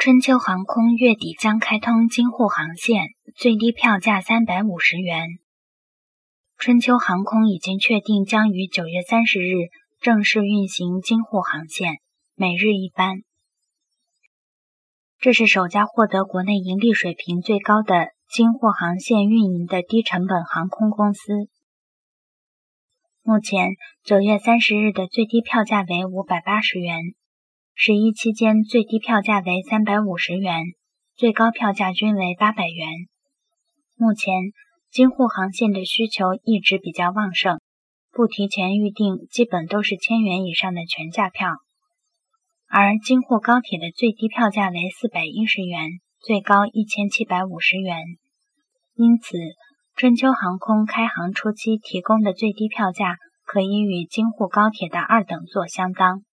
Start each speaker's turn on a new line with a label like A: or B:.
A: 春秋航空月底将开通京沪航线，最低票价三百五十元。春秋航空已经确定将于九月三十日正式运行京沪航线，每日一班。这是首家获得国内盈利水平最高的京沪航线运营的低成本航空公司。目前，九月三十日的最低票价为五百八十元。十一期间最低票价为三百五十元，最高票价均为八百元。目前京沪航线的需求一直比较旺盛，不提前预订基本都是千元以上的全价票。而京沪高铁的最低票价为四百一十元，最高一千七百五十元。因此，春秋航空开航初期提供的最低票价可以与京沪高铁的二等座相当。